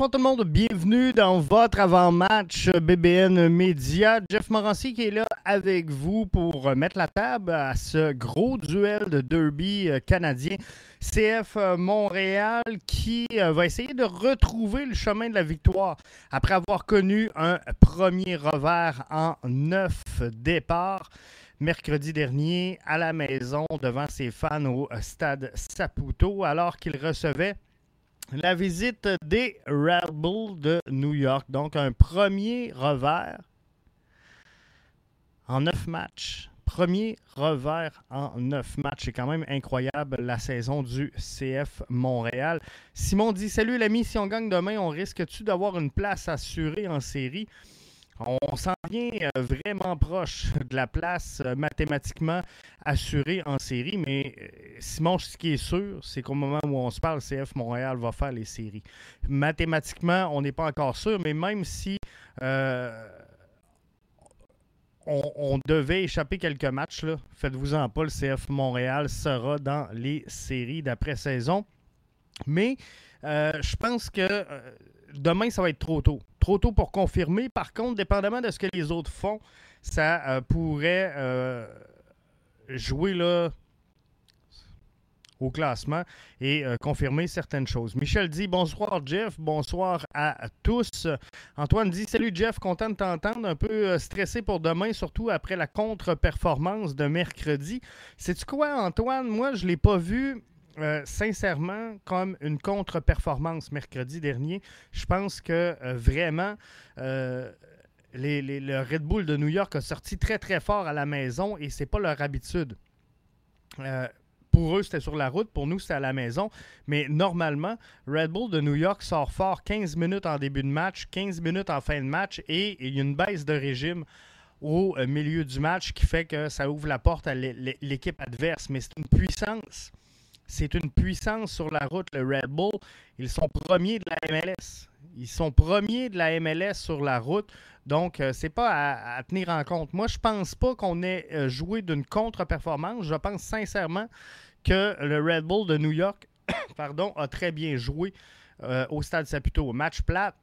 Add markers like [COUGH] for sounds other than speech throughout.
Bonsoir tout le monde, bienvenue dans votre avant-match BBN Média. Jeff Morancy qui est là avec vous pour mettre la table à ce gros duel de derby euh, canadien. CF euh, Montréal qui euh, va essayer de retrouver le chemin de la victoire après avoir connu un premier revers en neuf départs mercredi dernier à la maison devant ses fans au stade Saputo alors qu'il recevait la visite des Red Bulls de New York. Donc, un premier revers en neuf matchs. Premier revers en neuf matchs. C'est quand même incroyable la saison du CF Montréal. Simon dit Salut l'ami, si on gagne demain, on risque-tu d'avoir une place assurée en série on s'en vient euh, vraiment proche de la place euh, mathématiquement assurée en série, mais euh, Simon, ce qui est sûr, c'est qu'au moment où on se parle, CF Montréal va faire les séries. Mathématiquement, on n'est pas encore sûr, mais même si on, devait échapper quelques matchs, faites-vous-en pas, le CF Montréal sera dans les séries d'après-saison. Mais je pense que demain, ça va être trop tôt. Trop tôt pour confirmer. Par contre, dépendamment de ce que les autres font, ça euh, pourrait euh, jouer là, au classement et euh, confirmer certaines choses. Michel dit bonsoir Jeff, bonsoir à tous. Antoine dit salut Jeff, content de t'entendre, un peu stressé pour demain, surtout après la contre-performance de mercredi. Sais-tu quoi Antoine, moi je l'ai pas vu euh, sincèrement, comme une contre-performance mercredi dernier, je pense que euh, vraiment, euh, le Red Bull de New York a sorti très très fort à la maison et c'est pas leur habitude. pour eux, c'était sur la route, pour nous, c'était à la maison. Mais normalement, Red Bull de New York sort fort 15 minutes en début de match, 15 minutes en fin de match et il y a une baisse de régime au milieu du match qui fait que ça ouvre la porte à l'équipe adverse. Mais c'est une puissance c'est une puissance sur la route, le Red Bull. Ils sont premiers de la MLS. Ils sont premiers de la MLS sur la route. Donc, ce euh, c'est pas à, tenir en compte. Moi, je pense pas qu'on ait euh, joué d'une contre-performance. Je pense sincèrement que le Red Bull de New York [COUGHS] pardon, a très bien joué euh, au Stade Saputo. Match plat.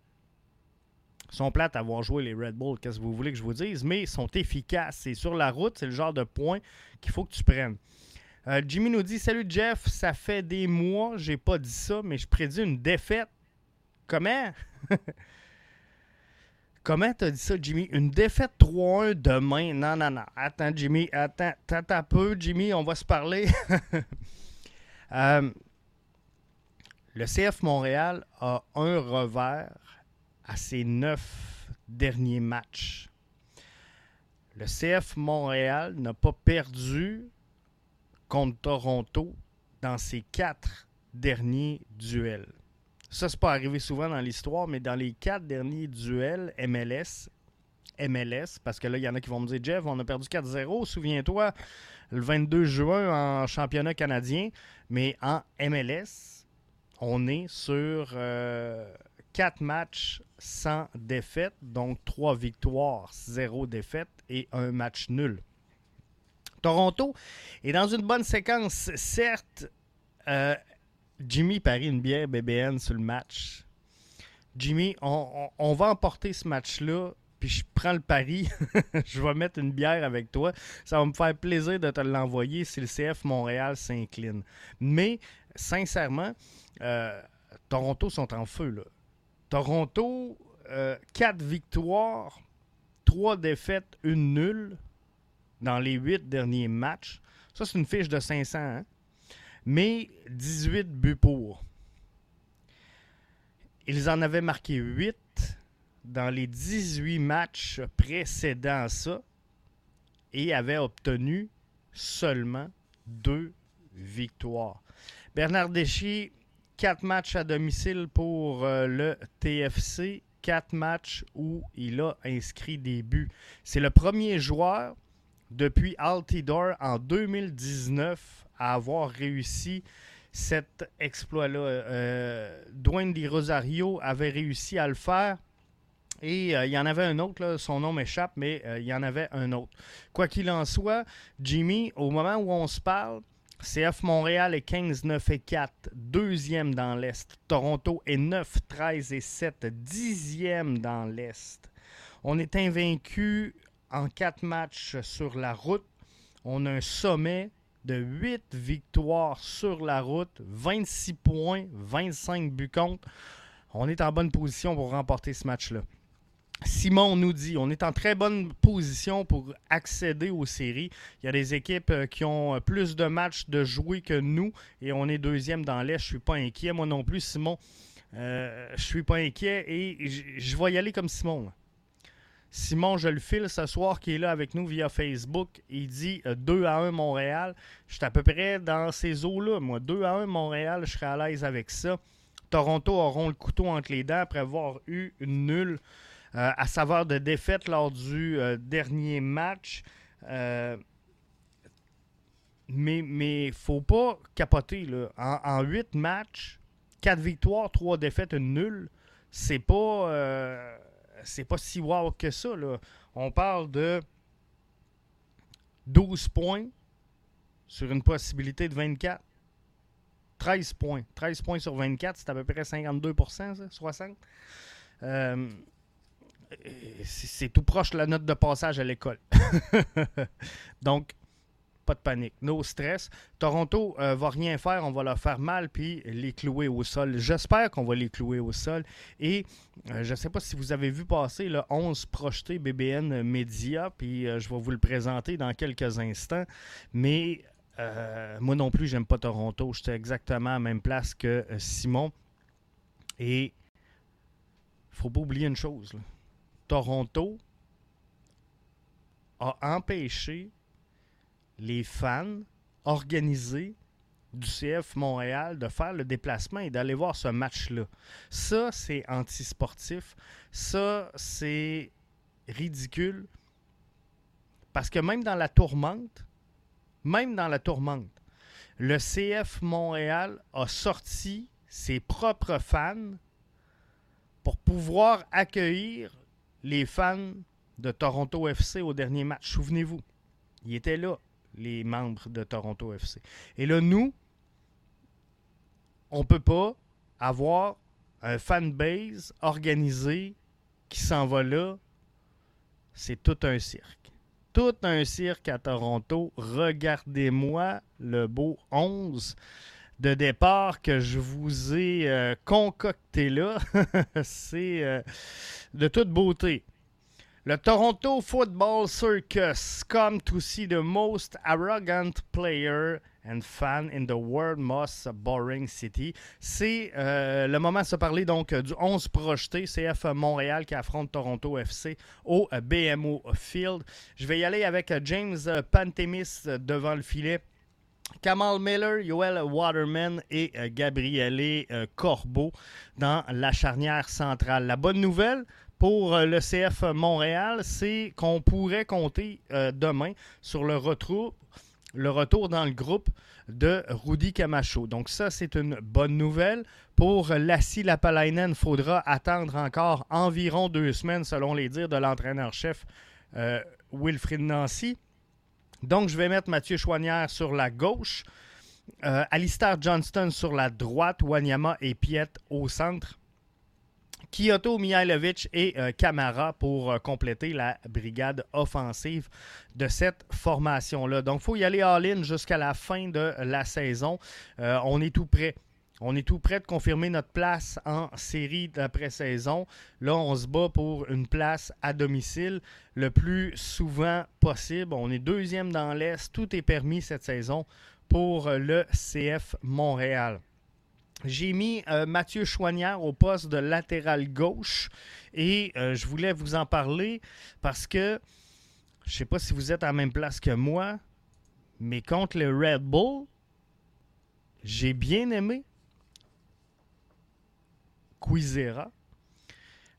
Sont plates à avoir joué les Red Bull, qu'est-ce que vous voulez que je vous dise, mais ils sont efficaces. C'est sur la route, c'est le genre de point qu'il faut que tu prennes. Euh, Jimmy nous dit Salut Jeff, ça fait des mois, j'ai pas dit ça, mais je prédis une défaite. Comment? [LAUGHS] Comment t'as dit ça, Jimmy? Une défaite 3-1 demain Non, non, non. Attends, Jimmy, attends, attends un peu, Jimmy, on va se parler. [LAUGHS] Euh, le CF Montréal a un revers à ses neuf derniers matchs. Le CF Montréal n'a pas perdu contre Toronto dans ses quatre derniers duels. Ça, c'est pas arrivé souvent dans l'histoire, mais dans les quatre derniers duels MLS, MLS, parce que là, il y en a qui vont me dire Jeff, on a perdu 4-0, souviens-toi, le 22 juin en championnat canadien, mais en MLS, on est sur euh, quatre matchs sans défaite, donc trois victoires, zéro défaite et un match nul. Toronto est dans une bonne séquence. Certes, euh, Jimmy parie une bière BBN sur le match. Jimmy, on, va emporter ce match-là, puis je prends le pari. [LAUGHS] je vais mettre une bière avec toi. Ça va me faire plaisir de te l'envoyer si le CF Montréal s'incline. Mais, sincèrement, euh, Toronto sont en feu. Toronto, euh, 4 victoires, 3 défaites, une nulle dans les huit derniers matchs. Ça, c'est une fiche de 500. Hein. Mais 18 buts pour. Ils en avaient marqué 8 dans les 18 matchs précédents ça et avaient obtenu seulement deux victoires. Bernard Deschy, 4 matchs à domicile pour euh, le TFC, 4 matchs où il a inscrit des buts. C'est le premier joueur depuis Altidore en 2019 à avoir réussi cet exploit-là. Euh, Dwayne Di Rosario avait réussi à le faire. Et euh, il y en avait un autre, son nom m'échappe, mais euh, il y en avait un autre. Quoi qu'il en soit, Jimmy, au moment où on se parle, CF Montréal est 15, 9 et 4, deuxième dans l'Est. Toronto est 9, 13 et 7, dixième dans l'Est. On est invaincu en quatre matchs sur la route. On a un sommet de 8 victoires sur la route, 26 points, 25 buts contre. On est en bonne position pour remporter ce match-là. Simon nous dit on est en très bonne position pour accéder aux séries. Il y a des équipes euh, qui ont euh, plus de matchs de jouer que nous et on est deuxième dans l'Est. Je ne suis pas inquiet. Moi non plus, Simon. Euh, je suis pas inquiet et je vais y aller comme Simon. Simon, je le file ce soir, qui est là avec nous via Facebook. Il dit 2 à 1 Montréal. Je suis à peu près dans ces eaux-là. Moi, 2 à 1 Montréal, je serais à l'aise avec ça. Toronto auront le couteau entre les dents après avoir eu une nulle euh, à saveur de défaite lors du euh, dernier match. Euh, mais il ne faut pas capoter. Là. En, 8 matchs, 4 victoires, 3 défaites, une nulle, c'est pas, c'est pas si wow que ça. On parle de 12 points sur une possibilité de 24. 13 points. 13 points sur 24, c'est à peu près 52 ça, 60 c'est tout proche de la note de passage à l'école. [LAUGHS] Donc, pas de panique, no stress. Toronto euh, va rien faire, on va leur faire mal puis les clouer au sol. J'espère qu'on va les clouer au sol. Et euh, je ne sais pas si vous avez vu passer le 11 projeté BBN Media, puis euh, je vais vous le présenter dans quelques instants. Mais moi non plus, j'aime pas Toronto. J'étais exactement à la même place que Simon. Et faut pas oublier une chose. Toronto a empêché les fans organisés du CF Montréal de faire le déplacement et d'aller voir ce match-là. Ça, c'est antisportif. Ça, c'est ridicule. Parce que même dans la tourmente, même dans la tourmente, le CF Montréal a sorti ses propres fans pour pouvoir accueillir les fans de Toronto FC au dernier match. Souvenez-vous, ils étaient là, les membres de Toronto FC. Et là, nous, on ne peut pas avoir un fanbase organisé qui s'en va là. C'est tout un cirque. Tout un cirque à Toronto. Regardez-moi le beau 11 de départ que je vous ai euh, concocté là. [LAUGHS] C'est euh, de toute beauté. Le Toronto Football Circus come to see the most arrogant player and fan in the world most boring city. C'est euh, le moment de se parler donc du 11 projeté CF Montréal qui affronte Toronto FC au BMO Field. Je vais y aller avec James Pantemis devant le filet. Kamal Miller, Yoel Waterman et euh, Gabriele euh, Corbeau dans la charnière centrale. La bonne nouvelle pour euh, le CF Montréal, c'est qu'on pourrait compter demain sur le retour, le retour dans le groupe de Rudy Camacho. Donc ça, c'est une bonne nouvelle. Pour Lassie Lapalainen, il faudra attendre encore environ deux semaines, selon les dires de l'entraîneur-chef Wilfried Nancy. Donc, je vais mettre Mathieu Chouanière sur la gauche, euh, Alistair Johnston sur la droite, Wanyama et Piet au centre. Kyoto, Mihailovic et Camara euh, Kamara pour euh, compléter la brigade offensive de cette formation-là. Donc, il faut y aller all-in jusqu'à la fin de la saison. on est tout prêt. On est tout prêt de confirmer notre place en série d'après-saison. Là, on se bat pour une place à domicile le plus souvent possible. On est deuxième dans l'Est. Tout est permis cette saison pour le CF Montréal. J'ai mis euh, Mathieu Chouanière au poste de latéral gauche et euh, je voulais vous en parler parce que je ne sais pas si vous êtes à la même place que moi, mais contre le Red Bull, j'ai bien aimé Quizera.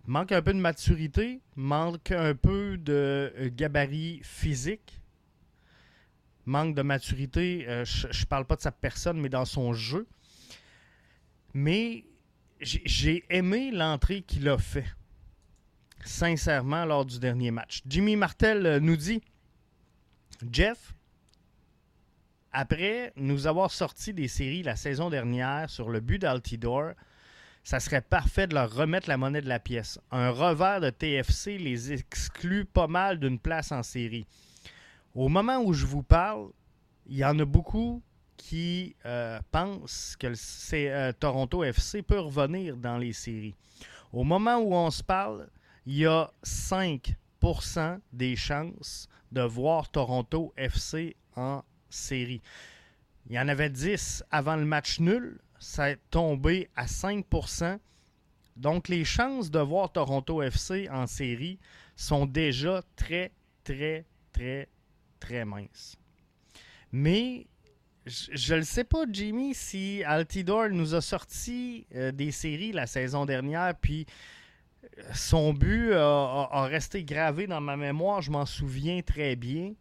Manque un peu de maturité, manque un peu de euh, gabarit physique, manque de maturité, je ne parle pas de sa personne, mais dans son jeu. Mais j'ai aimé l'entrée qu'il a fait, sincèrement, lors du dernier match. Jimmy Martel euh, nous dit Jeff, après nous avoir sorti des séries la saison dernière sur le but d'Altidor, ça serait parfait de leur remettre la monnaie de la pièce. Un revers de TFC les exclut pas mal d'une place en série. Au moment où je vous parle, il y en a beaucoup qui euh, pensent que le euh, Toronto FC peut revenir dans les séries. Au moment où on se parle, il y a 5% des chances de voir Toronto FC en série. Il y en avait 10 avant le match nul. Ça est tombé à 5% Donc, les chances de voir Toronto FC en série sont déjà très, très, très, très minces. Mais je ne sais pas, Jimmy, si Altidor nous a sorti euh, des séries la saison dernière, puis euh, son but a, resté gravé dans ma mémoire, je m'en souviens très bien.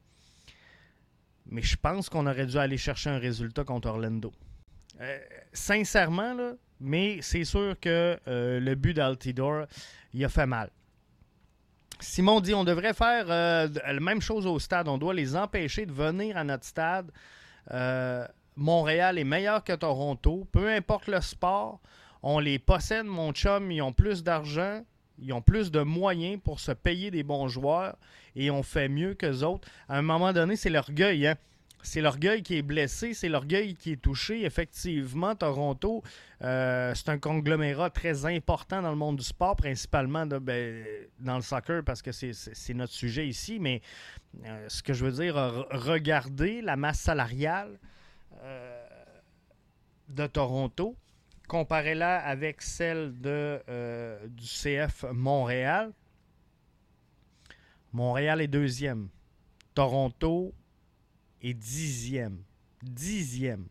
Mais je pense qu'on aurait dû aller chercher un résultat contre Orlando. Euh, sincèrement, mais c'est sûr que le but d'Altidor, il a fait mal. Simon dit on devrait faire la même chose au stade. On doit les empêcher de venir à notre stade euh, Montréal est meilleur que Toronto. Peu importe le sport, on les possède, mon chum. Ils ont plus d'argent, ils ont plus de moyens pour se payer des bons joueurs et on fait mieux que autres. À un moment donné, c'est l'orgueil. Hein? C'est l'orgueil qui est blessé, c'est l'orgueil qui est touché. Effectivement, Toronto, euh, c'est un conglomérat très important dans le monde du sport, principalement ben, dans le soccer, parce que c'est notre sujet ici. Mais euh, ce que je veux dire, regardez la masse salariale euh, de Toronto, comparez-la avec celle de, du CF Montréal. Montréal est deuxième. Toronto est dixième. Dixième.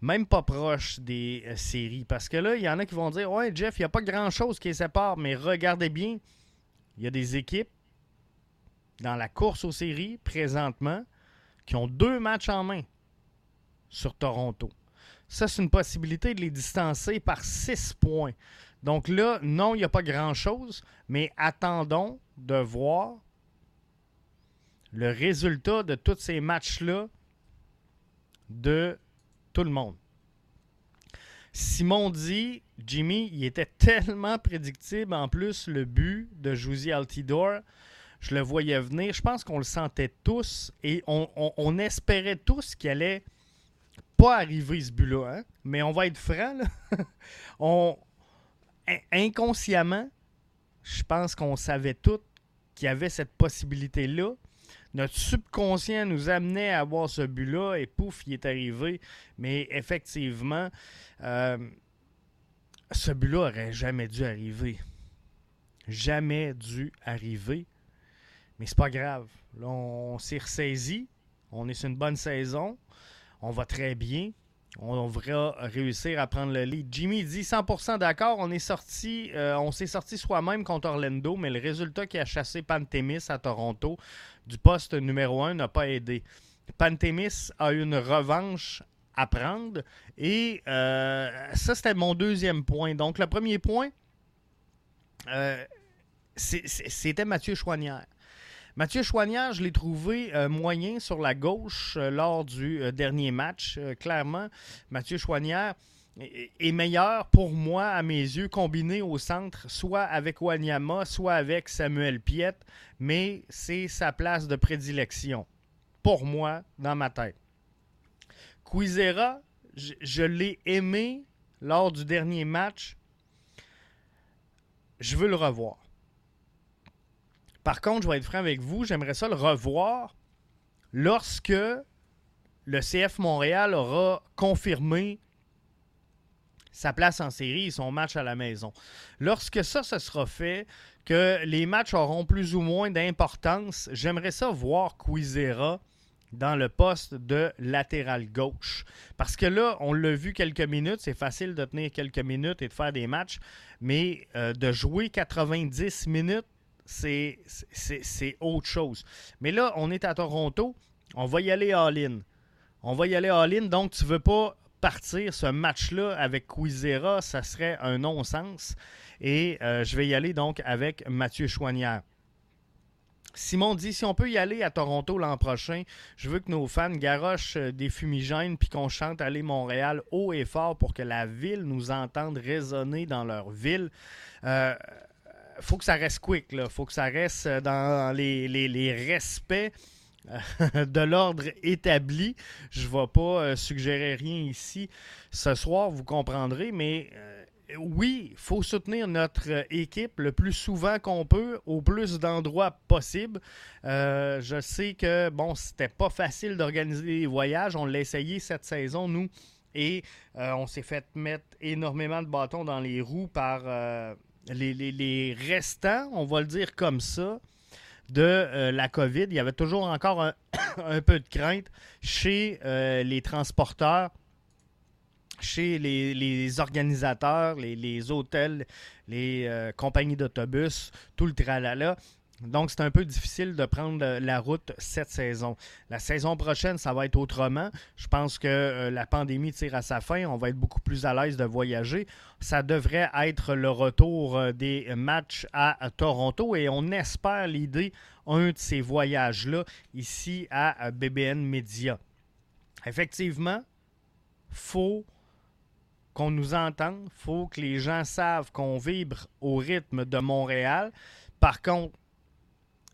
Même pas proche des euh, séries. Parce que là, il y en a qui vont dire Ouais, Jeff, il n'y a pas grand-chose qui les sépare, mais regardez bien, il y a des équipes dans la course aux séries présentement qui ont deux matchs en main sur Toronto. Ça, c'est une possibilité de les distancer par six points. Donc là, non, il n'y a pas grand-chose, mais attendons de voir le résultat de tous ces matchs-là de tout le monde. Simon dit, Jimmy, il était [LAUGHS] tellement prédictible en plus le but de Josie Altidor. Je le voyais venir. Je pense qu'on le sentait tous et on, espérait tous qu'il allait pas arriver ce but-là. Hein. Mais on va être franc. [LAUGHS] on, inconsciemment, je pense qu'on savait tous qu'il y avait cette possibilité-là notre subconscient nous amenait à avoir ce but-là et pouf, il est arrivé. Mais effectivement, euh, ce but-là aurait jamais dû arriver. Jamais dû arriver. Mais c'est pas grave. Là, on, s'est ressaisi. On est sur une bonne saison. On va très bien. On va réussir à prendre le lead. Jimmy dit 100% d'accord. On est sorti, euh, on s'est sorti soi-même contre Orlando, mais le résultat qui a chassé Pantémis à Toronto du poste numéro 1 n'a pas aidé. Pantémis a une revanche à prendre et euh, ça c'était mon deuxième point. Donc le premier point, euh, c'était Mathieu Chouanière. Mathieu Chouanière, je l'ai trouvé euh, moyen sur la gauche lors du dernier match. clairement, Mathieu Chouanière est meilleur pour moi, à mes yeux, combiné au centre, soit avec Wanyama, soit avec Samuel Piet, mais c'est sa place de prédilection, pour moi, dans ma tête. Quizera, je l'ai aimé lors du dernier match. Je veux le revoir. Par contre, je vais être franc avec vous, j'aimerais ça le revoir lorsque le CF Montréal aura confirmé sa place en série et son match à la maison. Lorsque ça, ce sera fait, que les matchs auront plus ou moins d'importance, j'aimerais ça voir Quizera dans le poste de latéral gauche. Parce que là, on l'a vu quelques minutes, c'est facile de tenir quelques minutes et de faire des matchs, mais euh, de jouer 90 minutes, c'est autre chose. Mais là, on est à Toronto. On va y aller all-in. On va y aller all-in. Donc, tu ne veux pas partir ce match-là avec Quizera. Ça serait un non-sens. Et euh, je vais y aller donc avec Mathieu Chouanière. Simon dit si on peut y aller à Toronto l'an prochain, je veux que nos fans garochent euh, des fumigènes puis qu'on chante Aller Montréal haut et fort pour que la ville nous entende résonner dans leur ville. Euh, faut que ça reste quick, là. faut que ça reste dans les, les, respects euh, [LAUGHS] de l'ordre établi. Je ne vais pas suggérer rien ici ce soir, vous comprendrez, mais oui, il faut soutenir notre équipe le plus souvent qu'on peut, au plus d'endroits possible. Euh, je sais que, bon, c'était pas facile d'organiser les voyages. On l'a essayé cette saison, nous, et euh, on s'est fait mettre énormément de bâtons dans les roues par euh, les, restants, on va le dire comme ça, de la COVID. Il y avait toujours encore un [COUGHS] peu de crainte chez les transporteurs chez les, organisateurs, les, hôtels, les euh, compagnies d'autobus, tout le tralala. Donc, c'est un peu difficile de prendre la route cette saison. La saison prochaine, ça va être autrement. Je pense que euh, la pandémie tire à sa fin. On va être beaucoup plus à l'aise de voyager. Ça devrait être le retour euh, des matchs à Toronto et on espère l'idée un de ces voyages-là ici à BBN Media. Effectivement, faut qu'on nous entende. Faut que les gens savent qu'on vibre au rythme de Montréal. Par contre,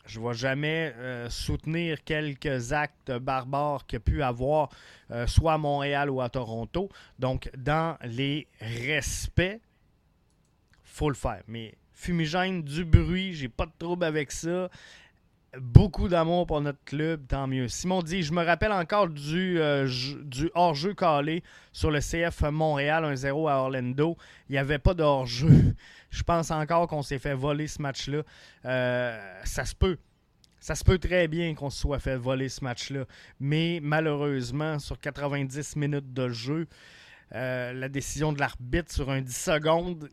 je ne vais jamais euh, soutenir quelques actes barbares qu'il y a pu avoir, euh, soit à Montréal ou à Toronto. Donc, dans les respects, faut le faire. Mais fumigène, du bruit, j'ai pas de trouble avec ça beaucoup d'amour pour notre club, tant mieux. Simon dit Je me rappelle encore du, euh, hors-jeu calé sur le CF Montréal 1-0 à Orlando. Il n'y avait pas de hors-jeu. Je pense encore qu'on s'est fait voler ce match-là. Euh, ça se peut. Ça se peut très bien qu'on se soit fait voler ce match-là. Mais malheureusement, sur 90 minutes de jeu, euh, la décision de l'arbitre sur un 10 secondes,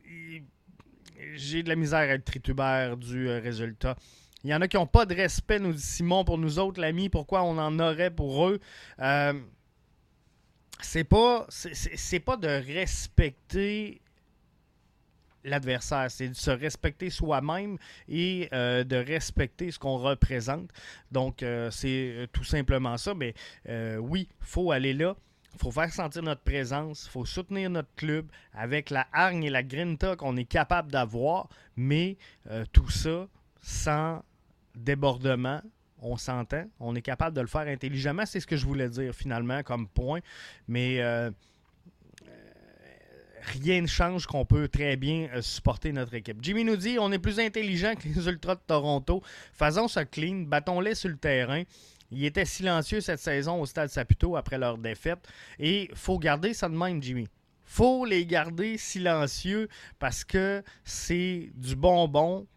j'ai de la misère à être tritubère du résultat. Il y en a qui n'ont pas de respect, nous dit Simon, pour nous autres, l'ami. Pourquoi on en aurait pour eux? Euh, c'est pas, c'est pas de respecter l'adversaire, c'est de se respecter soi-même et euh, de respecter ce qu'on représente. Donc, euh, c'est tout simplement ça. Mais oui, il faut aller là. Il faut faire sentir notre présence, il faut soutenir notre club avec la hargne et la grinta qu'on est capable d'avoir, mais tout ça sans débordement, on s'entend, on est capable de le faire intelligemment, c'est ce que je voulais dire finalement comme point, mais euh, euh, rien ne change qu'on peut très bien euh, supporter notre équipe. Jimmy nous dit on est plus intelligent que les Ultras de Toronto. Faisons ça clean, battons-les sur le terrain. Ils étaient silencieux cette saison au Stade Saputo après leur défaite. Et faut garder ça de même, Jimmy. faut les garder silencieux parce que c'est du bonbon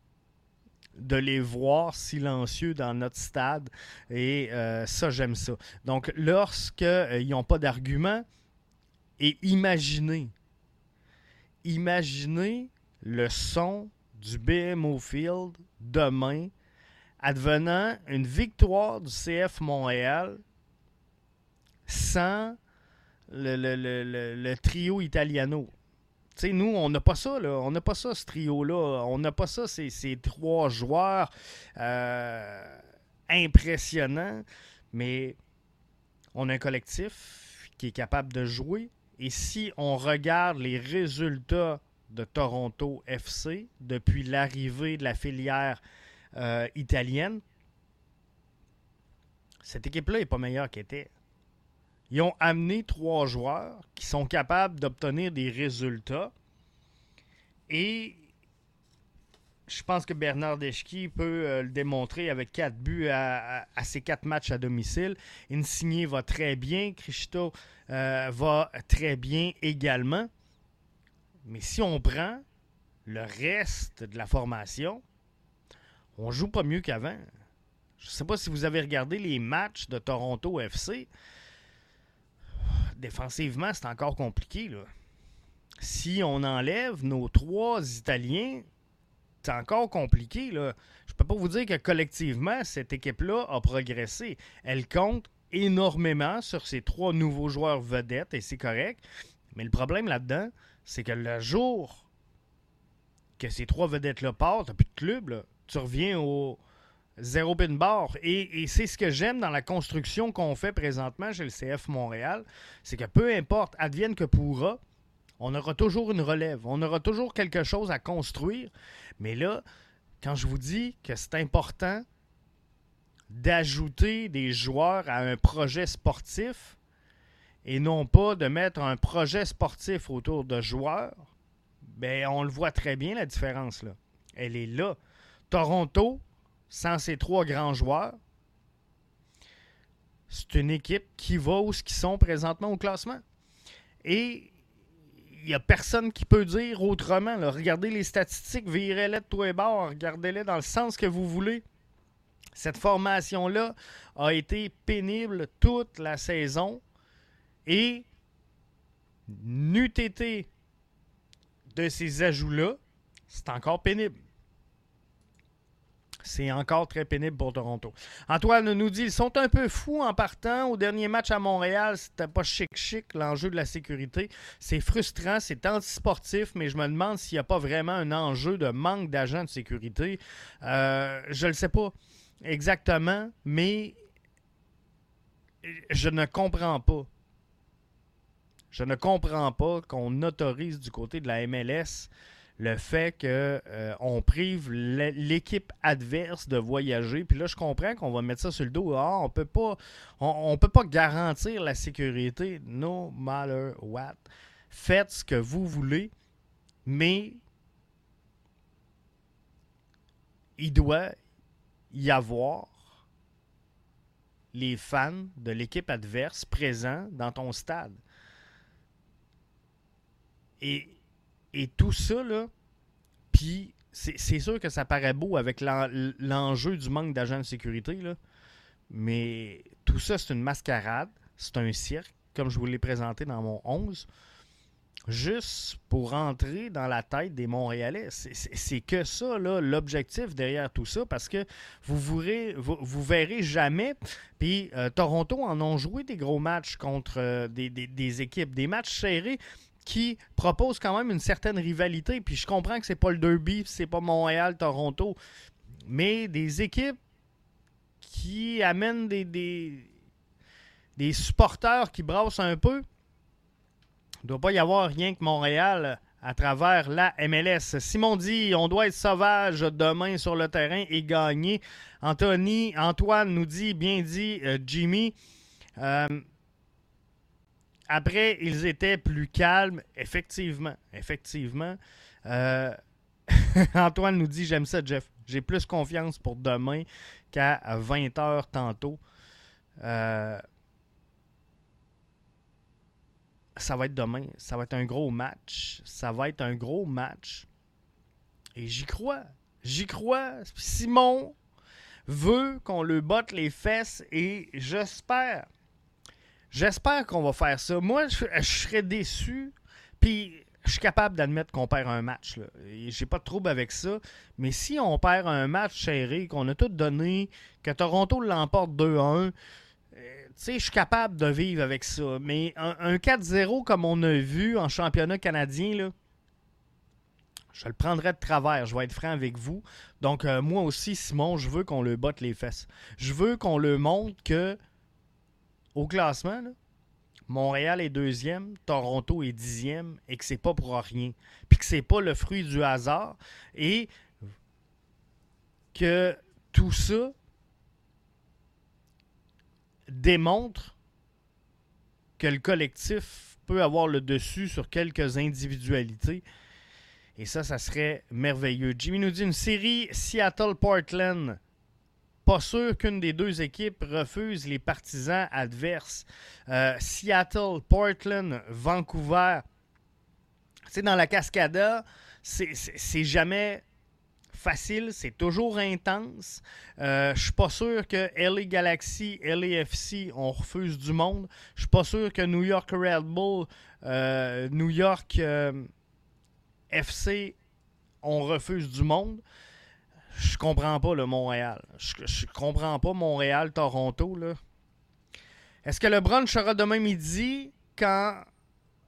de les voir silencieux dans notre stade. Et euh, ça, j'aime ça. Donc, lorsqu'ils euh, n'ont pas d'argument, et imaginez, imaginez le son du BMO Field demain advenant une victoire du CF Montréal sans le, trio italiano nous, on n'a pas ça. On n'a pas ça, ce trio-là. On n'a pas ça, ces, ces trois joueurs euh, impressionnants. Mais on a un collectif qui est capable de jouer. Et si on regarde les résultats de Toronto FC depuis l'arrivée de la filière euh, italienne, cette équipe-là n'est pas meilleure qu'elle était. Ils ont amené trois joueurs qui sont capables d'obtenir des résultats. Et je pense que Bernard Deschki peut euh, le démontrer avec quatre buts à, ses quatre matchs à domicile. Insigné va très bien. Cristo euh, va très bien également. Mais si on prend le reste de la formation, on joue pas mieux qu'avant. Je ne sais pas si vous avez regardé les matchs de Toronto FC défensivement, c'est encore compliqué. Si on enlève nos trois Italiens, c'est encore compliqué. Là. Je peux pas vous dire que collectivement, cette équipe-là a progressé. Elle compte énormément sur ces trois nouveaux joueurs vedettes et c'est correct. Mais le problème là-dedans, c'est que le jour que ces trois vedettes-là partent, t'as plus de club, tu reviens au, zéro pin bar. Et, et c'est ce que j'aime dans la construction qu'on fait présentement chez le CF Montréal. C'est que peu importe, advienne que pourra, on aura toujours une relève. On aura toujours quelque chose à construire. Mais là, quand je vous dis que c'est important d'ajouter des joueurs à un projet sportif et non pas de mettre un projet sportif autour de joueurs, ben on le voit très bien la différence là. Elle est là. Toronto, sans ces trois grands joueurs, c'est une équipe qui va où ce qu'ils sont présentement au classement. Et n'y a personne qui peut dire autrement. Regardez les statistiques, virez-les de tous les bords, regardez-les dans le sens que vous voulez. Cette formation-là a été pénible toute la saison et n'eût été de ces ajouts-là, c'est encore pénible c'est encore très pénible pour Toronto. Antoine nous dit ils sont un peu fous en partant. Au dernier match à Montréal, c'était pas chic-chic l'enjeu de la sécurité. C'est frustrant, c'est antisportif, mais je me demande s'il n'y a pas vraiment un enjeu de manque d'agents de sécurité. Euh, je ne le sais pas exactement, mais je ne comprends pas. Je ne comprends pas qu'on autorise du côté de la MLS le fait qu'on euh, prive l'équipe adverse de voyager. Puis là, je comprends qu'on va mettre ça sur le dos. Ah, on peut peut pas garantir la sécurité, no matter what. Faites ce que vous voulez, mais il doit y avoir les fans de l'équipe adverse présents dans ton stade. Et et tout ça, là, puis c'est sûr que ça paraît beau avec l'enjeu du manque d'agents de sécurité, là, mais tout ça, c'est une mascarade, c'est un cirque, comme je vous l'ai présenté dans mon 11, juste pour entrer dans la tête des Montréalais. C'est que ça, l'objectif derrière tout ça, parce que vous verrez, vous, verrez jamais. Puis euh, Toronto en ont joué des gros matchs contre euh, des, des, équipes, des matchs serrés qui propose quand même une certaine rivalité. Puis je comprends que c'est pas le derby, c'est pas Montréal, Toronto, mais des équipes qui amènent des, des, supporters qui brassent un peu. Il ne doit pas y avoir rien que Montréal à travers la MLS. Simon dit on doit être sauvage demain sur le terrain et gagner. Anthony, Antoine nous dit bien dit euh, Jimmy. Euh, après, ils étaient plus calmes, effectivement. Effectivement. Euh, [LAUGHS] Antoine nous dit J'aime ça, Jeff. J'ai plus confiance pour demain qu'à 20h tantôt. Euh, ça va être demain. Ça va être un gros match. Ça va être un gros match. Et j'y crois. J'y crois. Simon veut qu'on le botte les fesses et j'espère J'espère qu'on va faire ça. Moi, je, serais déçu. Puis, je suis capable d'admettre qu'on perd un match. J'ai pas de trouble avec ça. Mais si on perd un match chéri, qu'on a tout donné, que Toronto l'emporte 2-1, euh, je suis capable de vivre avec ça. Mais un, 4-0 comme on a vu en championnat canadien, là, je le prendrais de travers. Je vais être franc avec vous. Donc, euh, moi aussi, Simon, je veux qu'on le botte les fesses. Je veux qu'on le montre que au classement, Montréal est deuxième, Toronto est dixième et que c'est pas pour rien. Puis que c'est pas le fruit du hasard et que tout ça démontre que le collectif peut avoir le dessus sur quelques individualités. Et ça, ça serait merveilleux. Jimmy nous dit une série Seattle-Portland pas sûr qu'une des deux équipes refuse les partisans adverses. Euh, Seattle, Portland, Vancouver. C'est dans la Cascada, c'est jamais facile, c'est toujours intense. Euh, je suis pas sûr que LA Galaxy, LAFC, on refuse du monde. Je suis pas sûr que New York Red Bull, euh, New York FC, on refuse du monde je comprends pas le Montréal. Je, comprends pas Montréal-Toronto. Est-ce que le brunch sera demain midi quand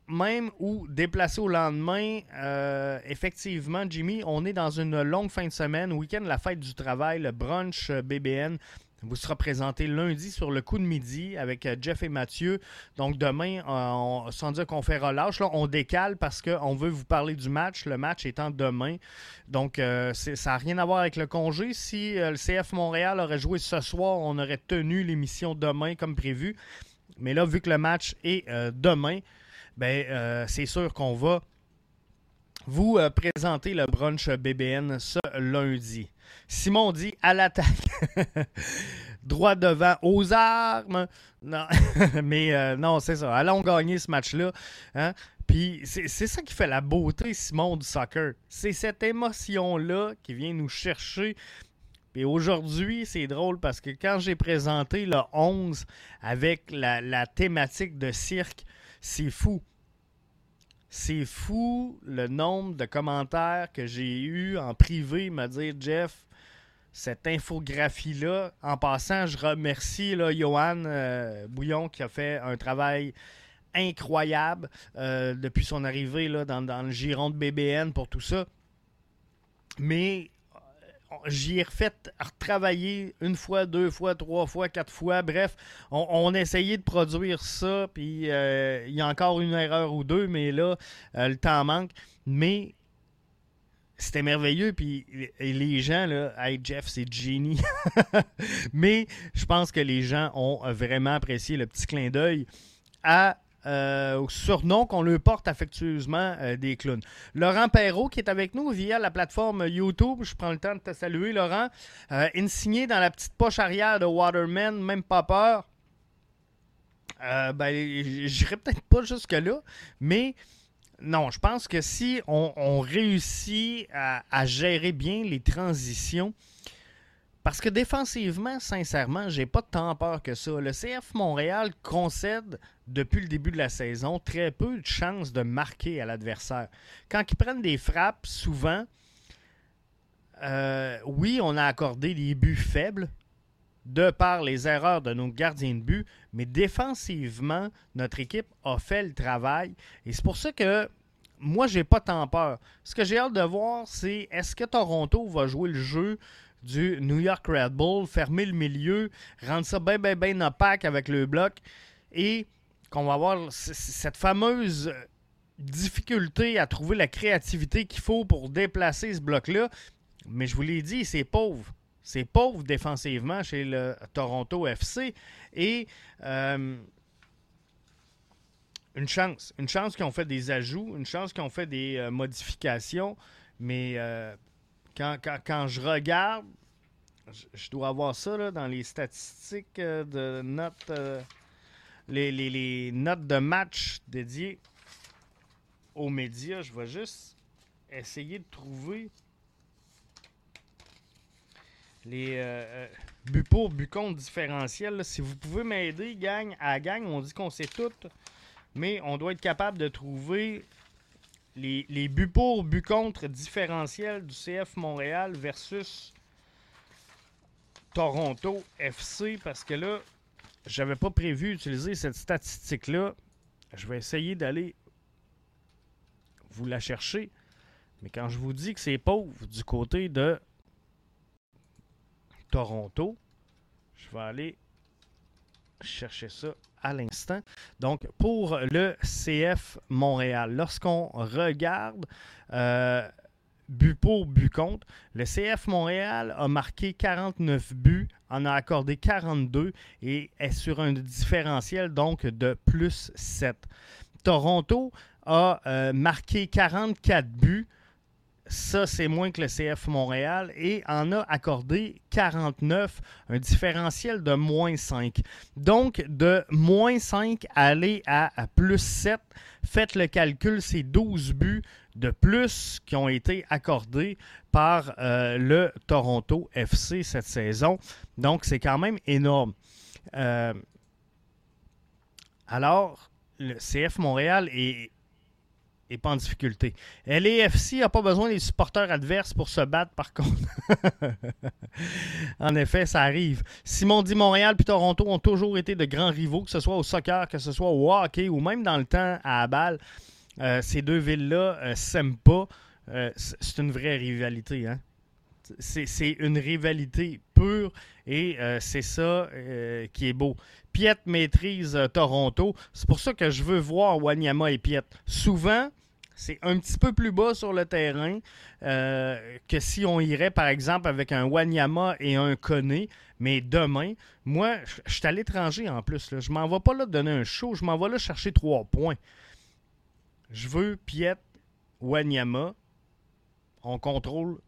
même ou déplacé au lendemain, euh, effectivement, Jimmy, on est dans une longue fin de semaine, week-end, la fête du travail, le brunch euh, BBN vous sera présenté lundi sur le coup de midi avec euh, Jeff et Mathieu. Donc demain, sans dire qu'on fait relâche, là, on décale parce qu'on veut vous parler du match, le match étant demain. Donc ça n'a rien à voir avec le congé. Si le CF Montréal aurait joué ce soir, on aurait tenu l'émission demain comme prévu. Mais là, vu que le match est demain, ben, euh, c'est sûr qu'on va vous euh, présenter le brunch BBN ce lundi. Simon dit à l'attaque. [LAUGHS] Droit devant aux armes. Non, [LAUGHS] mais euh, non, c'est ça. Allons gagner ce match-là. Hein. Puis c'est ça qui fait la beauté, Simon, du soccer. C'est cette émotion-là qui vient nous chercher. Puis aujourd'hui, c'est drôle parce que quand j'ai présenté le 11 avec la thématique de cirque, c'est fou. C'est fou le nombre de commentaires que j'ai eu en privé me dire Jeff, cette infographie-là. En passant, je remercie là, Johan euh, Bouillon qui a fait un travail incroyable euh, depuis son arrivée dans, le giron de BBN pour tout ça. Mais j'y ai refait retravailler une fois, deux fois, trois fois, quatre fois. Bref, on, a essayé de produire ça, puis euh, il y a encore une erreur ou deux, mais là, euh, le temps manque. Mais c'était merveilleux, puis les gens, là, hey Jeff, c'est génie. [LAUGHS] mais je pense que les gens ont vraiment apprécié le petit clin d'œil euh, surnom qu'on le porte affectueusement euh, des clowns. Laurent Perrault qui est avec nous via la plateforme YouTube. Je prends le temps de te saluer, Laurent. Euh, insigné dans la petite poche arrière de Waterman, même pas peur. Euh, ben, j'irai peut-être pas jusque-là, mais non, je pense que si on, réussit à, gérer bien les transitions, parce que défensivement, sincèrement, j'ai pas tant peur que ça. Le CF Montréal concède depuis le début de la saison très peu de chances de marquer à l'adversaire. Quand ils prennent des frappes, souvent, euh, oui, on a accordé des buts faibles de par les erreurs de nos gardiens de but, mais défensivement, notre équipe a fait le travail. Et c'est pour ça que moi, j'ai pas tant peur. Ce que j'ai hâte de voir, c'est est-ce que Toronto va jouer le jeu du New York Red Bull, fermer le milieu, rendre ça bien, bien, bien opaque avec le bloc et qu'on va avoir cette fameuse difficulté à trouver la créativité qu'il faut pour déplacer ce bloc-là. Mais je vous l'ai dit, c'est pauvre. C'est pauvre défensivement chez le Toronto FC. Et euh, une chance. Une chance qu'ils ont fait des ajouts, une chance qu'ils ont fait des euh, modifications. Mais euh, quand, je regarde, je, dois avoir ça dans les statistiques de notes, euh, les, notes de match dédiées aux médias. Je vais juste essayer de trouver les euh, buts pour, buts contre différentiels. Si vous pouvez m'aider, gang, à gang, on dit qu'on sait tout, mais on doit être capable de trouver les, buts pour, buts contre différentiels du CF Montréal versus Toronto FC parce que là, j'avais pas prévu utiliser cette statistique-là. Je vais essayer d'aller vous la chercher. Mais quand je vous dis que c'est pauvre du côté de Toronto, je vais aller chercher ça à l'instant. Donc, pour le CF Montréal, lorsqu'on regarde euh, but pour, but le CF Montréal a marqué 49 buts, en a accordé 42 et est sur un différentiel donc de plus 7. Toronto a euh, marqué 44 buts, ça, c'est moins que le CF Montréal et en a accordé 49, un différentiel de moins 5. Donc, de moins 5 à aller à, plus 7, faites le calcul, c'est 12 buts de plus qui ont été accordés par euh, le Toronto FC cette saison. Donc, c'est quand même énorme. Euh, alors, le CF Montréal est n'est pas en difficulté. LAFC n'a pas besoin des supporters adverses pour se battre, par contre. [LAUGHS] en effet, ça arrive. Simon dit Montréal puis Toronto ont toujours été de grands rivaux, que ce soit au soccer, que ce soit au hockey ou même dans le temps à Abal. Euh, ces deux villes-là ne s'aiment pas. c'est une vraie rivalité. Hein? C'est une rivalité pure et c'est ça qui est beau. Piet maîtrise euh, Toronto. C'est pour ça que je veux voir Wanyama et Piet. Souvent, c'est un petit peu plus bas sur le terrain euh, que si on irait, par exemple, avec un Wanyama et un Kone. Mais demain, moi, je suis à l'étranger en plus. Je m'en vais pas là donner un show. Je m'en vais là chercher trois points. Je veux Piet, Wanyama. On contrôle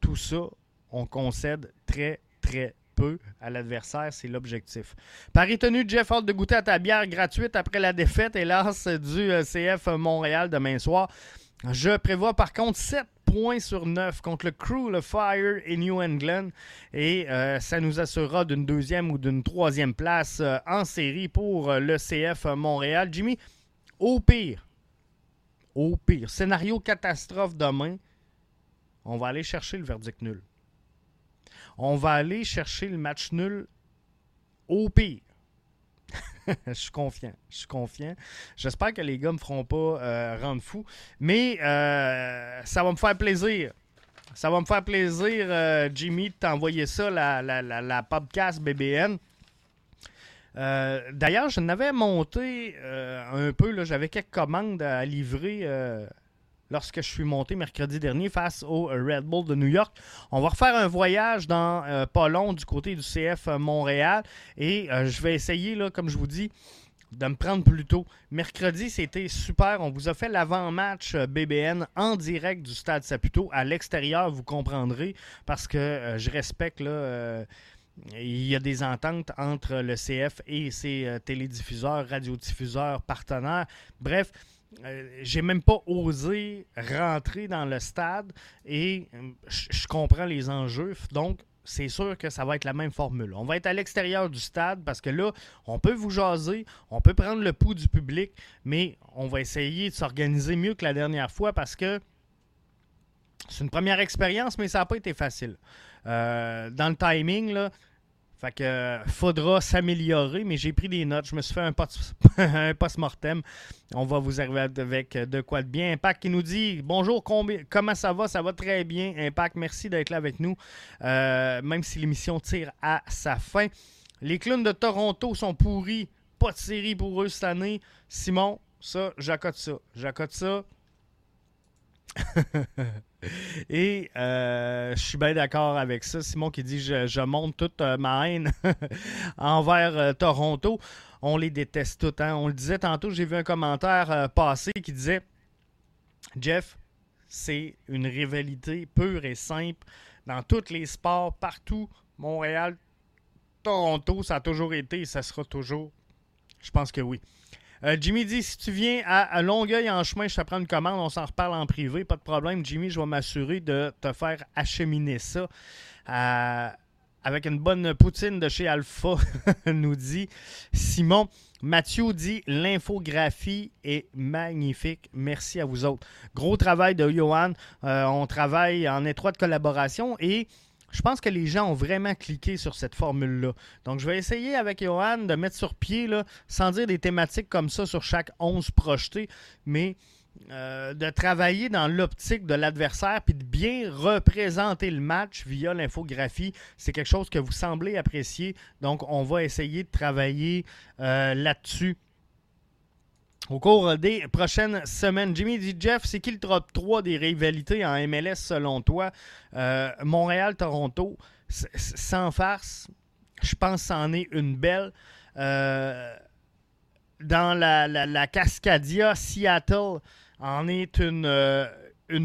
tout ça. On concède très, très à l'adversaire, c'est l'objectif. Paris tenu, Jeff hâte de goûter à ta bière gratuite après la défaite, hélas, du euh, CF Montréal demain soir. Je prévois par contre 7 points sur 9 contre le Crew, le Fire et New England. Et euh, ça nous assurera d'une deuxième ou d'une troisième place euh, en série pour le CF Montréal. Jimmy, au pire, au pire, scénario catastrophe demain, on va aller chercher le verdict nul. On va aller chercher le match nul au pire. [LAUGHS] je suis confiant. Je suis confiant. J'espère que les gars ne me feront pas euh, rendre fou. Mais euh, ça va me faire plaisir. Ça va me faire plaisir, euh, Jimmy, de t'envoyer ça, la, la, podcast BBN. D'ailleurs, je n'avais monté un peu. J'avais quelques commandes à livrer lorsque je suis monté mercredi dernier face au Red Bull de New York. On va refaire un voyage dans euh, pas long du côté du CF Montréal et euh, je vais essayer, là, comme je vous dis, de me prendre plus tôt. Mercredi, c'était super. On vous a fait l'avant-match euh, BBN en direct du Stade Saputo. À l'extérieur, vous comprendrez, parce que je respecte là. il y a des ententes entre le CF et ses télédiffuseurs, radiodiffuseurs, partenaires. Bref, euh, j'ai même pas osé rentrer dans le stade et euh, je comprends les enjeux. Donc, c'est sûr que ça va être la même formule. On va être à l'extérieur du stade parce que là, on peut vous jaser, on peut prendre le pouls du public, mais on va essayer de s'organiser mieux que la dernière fois parce que c'est une première expérience, mais ça n'a pas été facile. Euh, dans le timing, là, fait que euh, faudra s'améliorer, mais j'ai pris des notes. Je me suis fait un, post [LAUGHS] un post-mortem. On va vous arriver avec de quoi de bien. Impact qui nous dit Bonjour, comment ça va? Ça va très bien. Impact, merci d'être là avec nous. Euh, même si l'émission tire à sa fin. Les clowns de Toronto sont pourris. Pas de série pour eux cette année. Simon, ça, j'accote ça. J'accote ça. [LAUGHS] Et euh, je suis bien d'accord avec ça. Simon qui dit je, monte toute euh, ma haine [LAUGHS] envers euh, Toronto. On les déteste tous. Hein. On le disait tantôt, j'ai vu un commentaire passer qui disait Jeff, c'est une rivalité pure et simple dans tous les sports, partout. Montréal, Toronto, ça a toujours été et ça sera toujours. Je pense que oui. Euh, Jimmy dit si tu viens à, Longueuil en chemin, je te prends une commande, on s'en reparle en privé, pas de problème. Jimmy, je vais m'assurer de te faire acheminer ça. Euh, avec une bonne poutine de chez Alpha, [LAUGHS] nous dit Simon. Mathieu dit l'infographie est magnifique. Merci à vous autres. Gros travail de Johan. Euh, on travaille en étroite collaboration et je pense que les gens ont vraiment cliqué sur cette formule-là. Donc, je vais essayer avec Johan de mettre sur pied, sans dire des thématiques comme ça sur chaque 11 projetés, mais euh, de travailler dans l'optique de l'adversaire puis de bien représenter le match via l'infographie. C'est quelque chose que vous semblez apprécier. Donc, on va essayer de travailler euh, là-dessus au cours des prochaines semaines. Jimmy dit Jeff, c'est qui le top 3 des rivalités en MLS selon toi? Euh, Montréal-Toronto, sans farce, je pense que c'en est une belle. Euh, dans la, Cascadia, Seattle en est une, euh,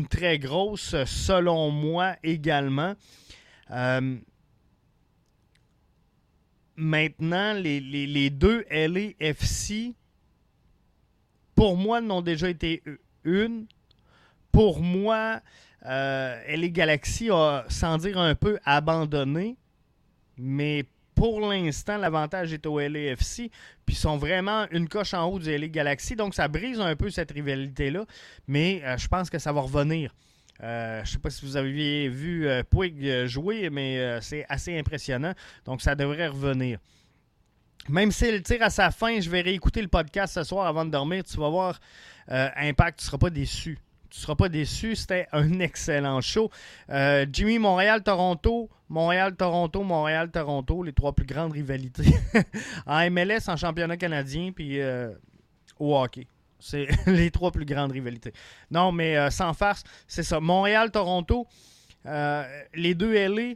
très grosse, selon moi également. maintenant, les, les, les deux LAFC pour moi, n'ont déjà été une. Pour moi, euh, LA Galaxy a, sans dire un peu, abandonné. Mais pour l'instant, l'avantage est au LAFC, puis ils sont vraiment une coche en haut du LA Galaxy, donc ça brise un peu cette rivalité-là, mais euh, je pense que ça va revenir. Euh, je ne sais pas si vous avez vu euh, Puig jouer, mais c'est assez impressionnant, donc ça devrait revenir. Même s'il tire à sa fin, je vais réécouter le podcast ce soir avant de dormir, tu vas voir Impact, tu ne seras pas déçu tu ne seras pas déçu. C'était un [LAUGHS] excellent show. Euh, Jimmy, Montréal-Toronto, Montréal-Toronto, Montréal-Toronto, les trois plus grandes rivalités [LAUGHS] en MLS, en championnat canadien, puis euh, au hockey. C'est [LAUGHS] les trois plus grandes rivalités. Non, mais euh, sans farce, c'est ça. Montréal-Toronto, les deux LA,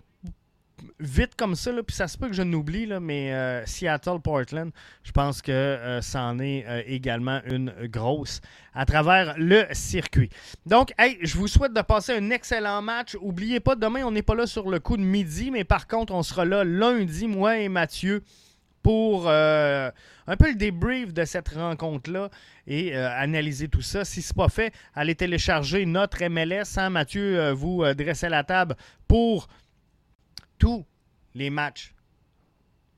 vite comme ça, puis ça se peut que je n'oublie, mais euh, Seattle-Portland, je pense que euh, ça en est euh, également une grosse à travers le circuit. Donc, hey, je vous souhaite de passer un excellent match. Oubliez pas, demain, on n'est pas là sur le coup de midi, mais par contre, on sera là lundi, moi et Mathieu, pour un peu le débrief de cette rencontre-là et analyser tout ça. Si ce n'est pas fait, allez télécharger notre MLS. Hein, Mathieu vous dressez la table pour tous les matchs.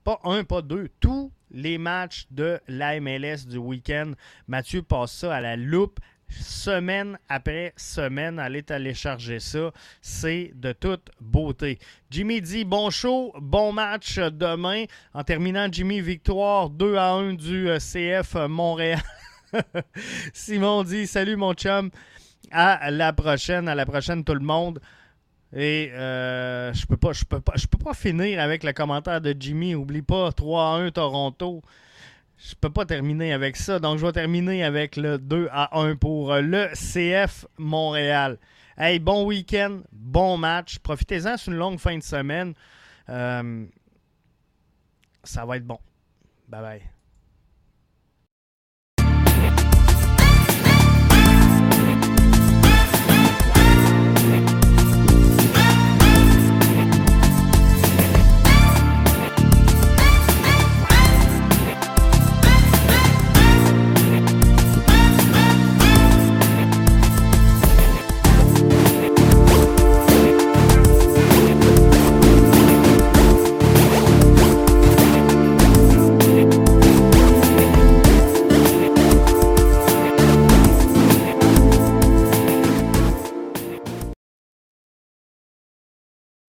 Pas un, pas deux, tous les matchs de la MLS du week-end. Mathieu passe ça à la loupe semaine après semaine. Allez télécharger ça. C'est de toute beauté. Jimmy dit bon show, bon match demain. En terminant, Jimmy, victoire 2 à 1 du euh, CF Montréal. [LAUGHS] Simon dit salut mon chum. À la prochaine, à la prochaine tout le monde. Et euh, je peux pas, je peux pas, je peux pas finir avec le commentaire de Jimmy. Oublie pas 3-1 Toronto. Je peux pas terminer avec ça. Donc je vais terminer avec le 2 à 1 pour le CF Montréal. Hey, bon week-end, bon match. Profitez-en, c'est une longue fin de semaine. Euh, ça va être bon. Bye bye.